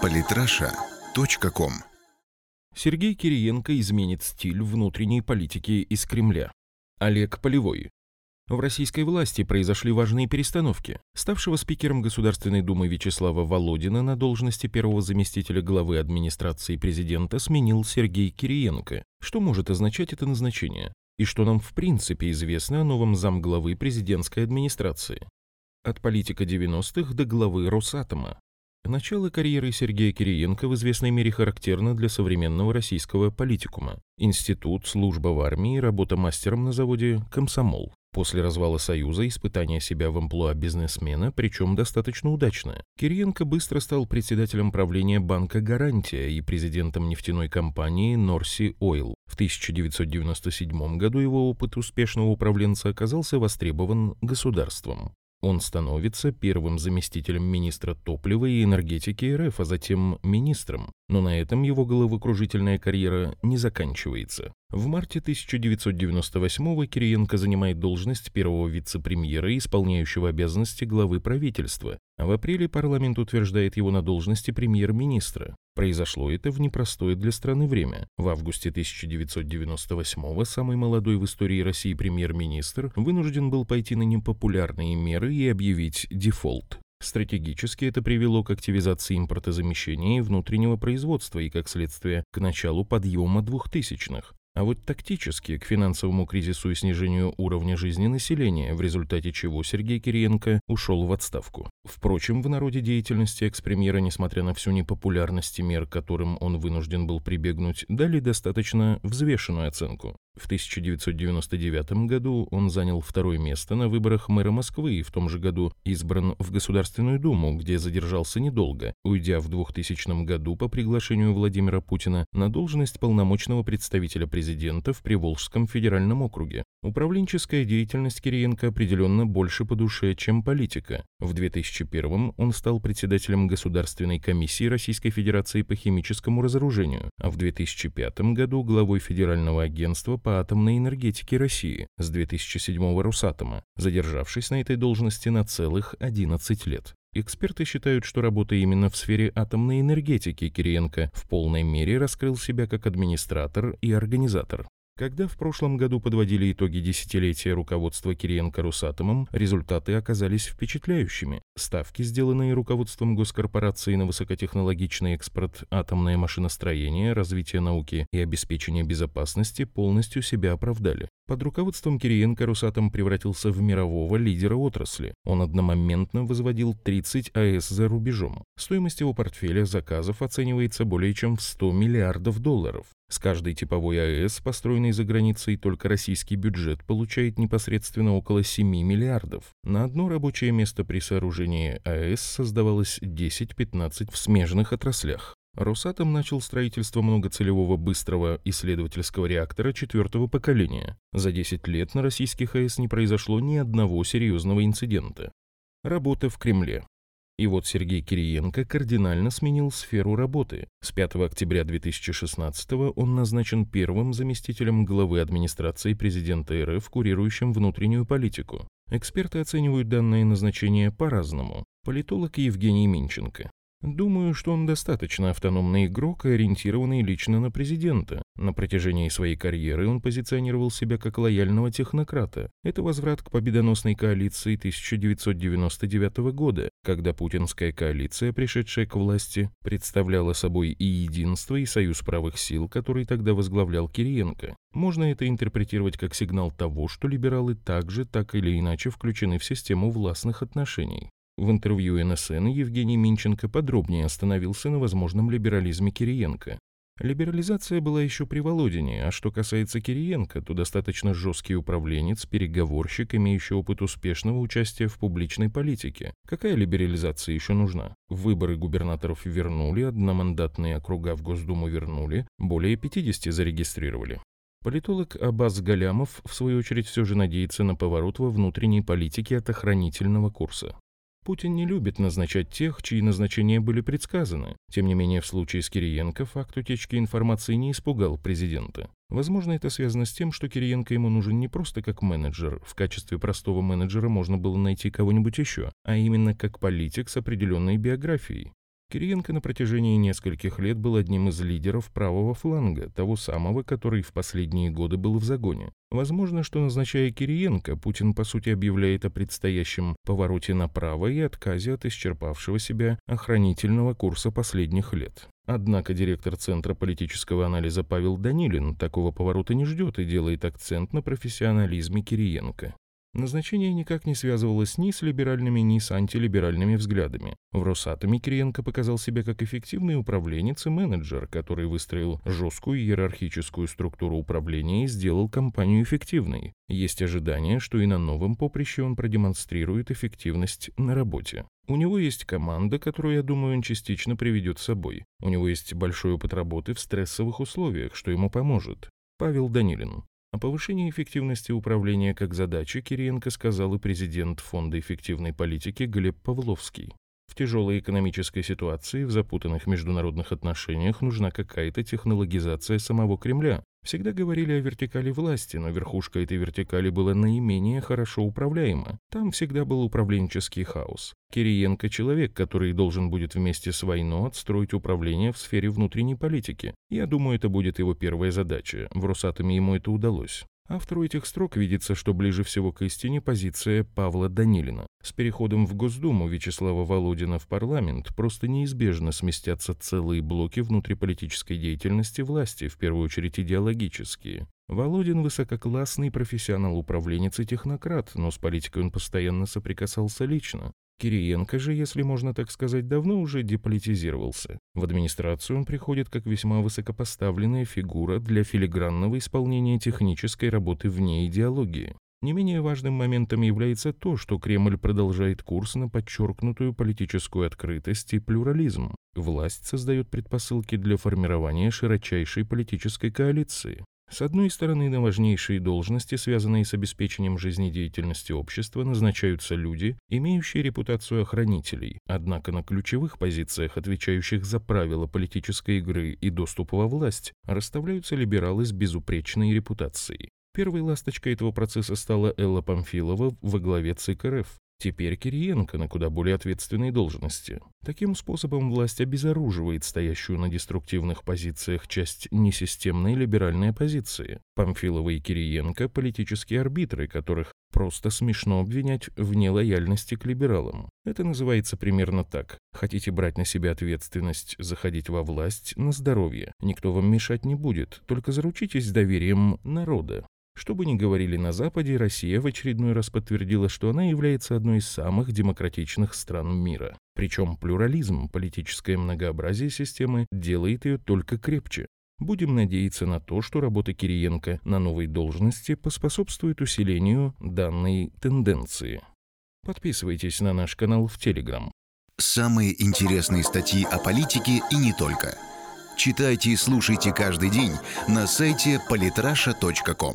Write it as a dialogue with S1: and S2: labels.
S1: Политраша.ком
S2: Сергей Кириенко изменит стиль внутренней политики из Кремля. Олег Полевой. В российской власти произошли важные перестановки. Ставшего спикером Государственной Думы Вячеслава Володина на должности первого заместителя главы администрации президента сменил Сергей Кириенко. Что может означать это назначение? И что нам в принципе известно о новом замглавы президентской администрации? От политика 90-х до главы Росатома. Начало карьеры Сергея Кириенко в известной мере характерно для современного российского политикума. Институт, служба в армии, работа мастером на заводе «Комсомол». После развала Союза испытание себя в амплуа бизнесмена, причем достаточно удачное. Кириенко быстро стал председателем правления банка «Гарантия» и президентом нефтяной компании «Норси Ойл». В 1997 году его опыт успешного управленца оказался востребован государством. Он становится первым заместителем министра топлива и энергетики РФ, а затем министром. Но на этом его головокружительная карьера не заканчивается. В марте 1998-го Кириенко занимает должность первого вице-премьера, исполняющего обязанности главы правительства, а в апреле парламент утверждает его на должности премьер-министра. Произошло это в непростое для страны время. В августе 1998-го самый молодой в истории России премьер-министр вынужден был пойти на непопулярные меры и объявить дефолт. Стратегически это привело к активизации импортозамещения и внутреннего производства и, как следствие, к началу подъема 2000-х. А вот тактически к финансовому кризису и снижению уровня жизни населения, в результате чего Сергей Кириенко ушел в отставку. Впрочем, в народе деятельности экс-премьера, несмотря на всю непопулярность мер, которым он вынужден был прибегнуть, дали достаточно взвешенную оценку. В 1999 году он занял второе место на выборах мэра Москвы и в том же году избран в Государственную Думу, где задержался недолго, уйдя в 2000 году по приглашению Владимира Путина на должность полномочного представителя президента в Приволжском федеральном округе. Управленческая деятельность Кириенко определенно больше по душе, чем политика. В 2001 он стал председателем Государственной комиссии Российской Федерации по химическому разоружению, а в 2005 году главой Федерального агентства по атомной энергетике России с 2007 Росатома, задержавшись на этой должности на целых 11 лет. Эксперты считают, что работая именно в сфере атомной энергетики Кириенко в полной мере раскрыл себя как администратор и организатор. Когда в прошлом году подводили итоги десятилетия руководства Кириенко Росатомом, результаты оказались впечатляющими. Ставки, сделанные руководством госкорпорации на высокотехнологичный экспорт, атомное машиностроение, развитие науки и обеспечение безопасности, полностью себя оправдали. Под руководством Кириенко Росатом превратился в мирового лидера отрасли. Он одномоментно возводил 30 АЭС за рубежом. Стоимость его портфеля заказов оценивается более чем в 100 миллиардов долларов. С каждой типовой АЭС, построенной за границей, только российский бюджет получает непосредственно около 7 миллиардов. На одно рабочее место при сооружении АЭС создавалось 10-15 в смежных отраслях. Росатом начал строительство многоцелевого быстрого исследовательского реактора четвертого поколения. За 10 лет на российских АЭС не произошло ни одного серьезного инцидента. Работа в Кремле. И вот Сергей Кириенко кардинально сменил сферу работы. С 5 октября 2016 он назначен первым заместителем главы администрации президента РФ, курирующим внутреннюю политику. Эксперты оценивают данное назначение по-разному. Политолог Евгений Минченко. Думаю, что он достаточно автономный игрок и ориентированный лично на президента. На протяжении своей карьеры он позиционировал себя как лояльного технократа. Это возврат к победоносной коалиции 1999 года, когда путинская коалиция, пришедшая к власти, представляла собой и единство, и союз правых сил, который тогда возглавлял Кириенко. Можно это интерпретировать как сигнал того, что либералы также так или иначе включены в систему властных отношений. В интервью НСН Евгений Минченко подробнее остановился на возможном либерализме Кириенко. Либерализация была еще при Володине, а что касается Кириенко, то достаточно жесткий управленец, переговорщик, имеющий опыт успешного участия в публичной политике. Какая либерализация еще нужна? Выборы губернаторов вернули, одномандатные округа в Госдуму вернули, более 50 зарегистрировали. Политолог Абаз Галямов, в свою очередь, все же надеется на поворот во внутренней политике от охранительного курса. Путин не любит назначать тех, чьи назначения были предсказаны. Тем не менее, в случае с Кириенко факт утечки информации не испугал президента. Возможно, это связано с тем, что Кириенко ему нужен не просто как менеджер, в качестве простого менеджера можно было найти кого-нибудь еще, а именно как политик с определенной биографией. Кириенко на протяжении нескольких лет был одним из лидеров правого фланга, того самого, который в последние годы был в загоне. Возможно, что назначая Кириенко, Путин по сути объявляет о предстоящем повороте направо и отказе от исчерпавшего себя охранительного курса последних лет. Однако директор Центра политического анализа Павел Данилин такого поворота не ждет и делает акцент на профессионализме Кириенко. Назначение никак не связывалось ни с либеральными, ни с антилиберальными взглядами. В Росатоме Кириенко показал себя как эффективный управленец и менеджер, который выстроил жесткую иерархическую структуру управления и сделал компанию эффективной. Есть ожидание, что и на новом поприще он продемонстрирует эффективность на работе. У него есть команда, которую, я думаю, он частично приведет с собой. У него есть большой опыт работы в стрессовых условиях, что ему поможет. Павел Данилин. О повышении эффективности управления как задачи Кириенко сказал и президент Фонда эффективной политики Глеб Павловский. В тяжелой экономической ситуации, в запутанных международных отношениях нужна какая-то технологизация самого Кремля. Всегда говорили о вертикали власти, но верхушка этой вертикали была наименее хорошо управляема. Там всегда был управленческий хаос. Кириенко – человек, который должен будет вместе с войной отстроить управление в сфере внутренней политики. Я думаю, это будет его первая задача. В Росатоме ему это удалось. Автору этих строк видится, что ближе всего к истине позиция Павла Данилина. С переходом в Госдуму Вячеслава Володина в парламент просто неизбежно сместятся целые блоки внутриполитической деятельности власти, в первую очередь идеологические. Володин высококлассный профессионал-управленец и технократ, но с политикой он постоянно соприкасался лично. Кириенко же, если можно так сказать, давно уже деполитизировался. В администрацию он приходит как весьма высокопоставленная фигура для филигранного исполнения технической работы вне идеологии. Не менее важным моментом является то, что Кремль продолжает курс на подчеркнутую политическую открытость и плюрализм. Власть создает предпосылки для формирования широчайшей политической коалиции. С одной стороны, на важнейшие должности, связанные с обеспечением жизнедеятельности общества, назначаются люди, имеющие репутацию охранителей, однако на ключевых позициях, отвечающих за правила политической игры и доступ во власть, расставляются либералы с безупречной репутацией. Первой ласточкой этого процесса стала Элла Памфилова во главе ЦК РФ. Теперь Кириенко на куда более ответственной должности. Таким способом власть обезоруживает стоящую на деструктивных позициях часть несистемной либеральной оппозиции. Памфилова и Кириенко – политические арбитры, которых просто смешно обвинять в нелояльности к либералам. Это называется примерно так. Хотите брать на себя ответственность, заходить во власть на здоровье. Никто вам мешать не будет, только заручитесь доверием народа. Что бы ни говорили на Западе, Россия в очередной раз подтвердила, что она является одной из самых демократичных стран мира. Причем плюрализм, политическое многообразие системы делает ее только крепче. Будем надеяться на то, что работа Кириенко на новой должности поспособствует усилению данной тенденции. Подписывайтесь на наш канал в Телеграм.
S1: Самые интересные статьи о политике и не только. Читайте и слушайте каждый день на сайте polytrasha.com.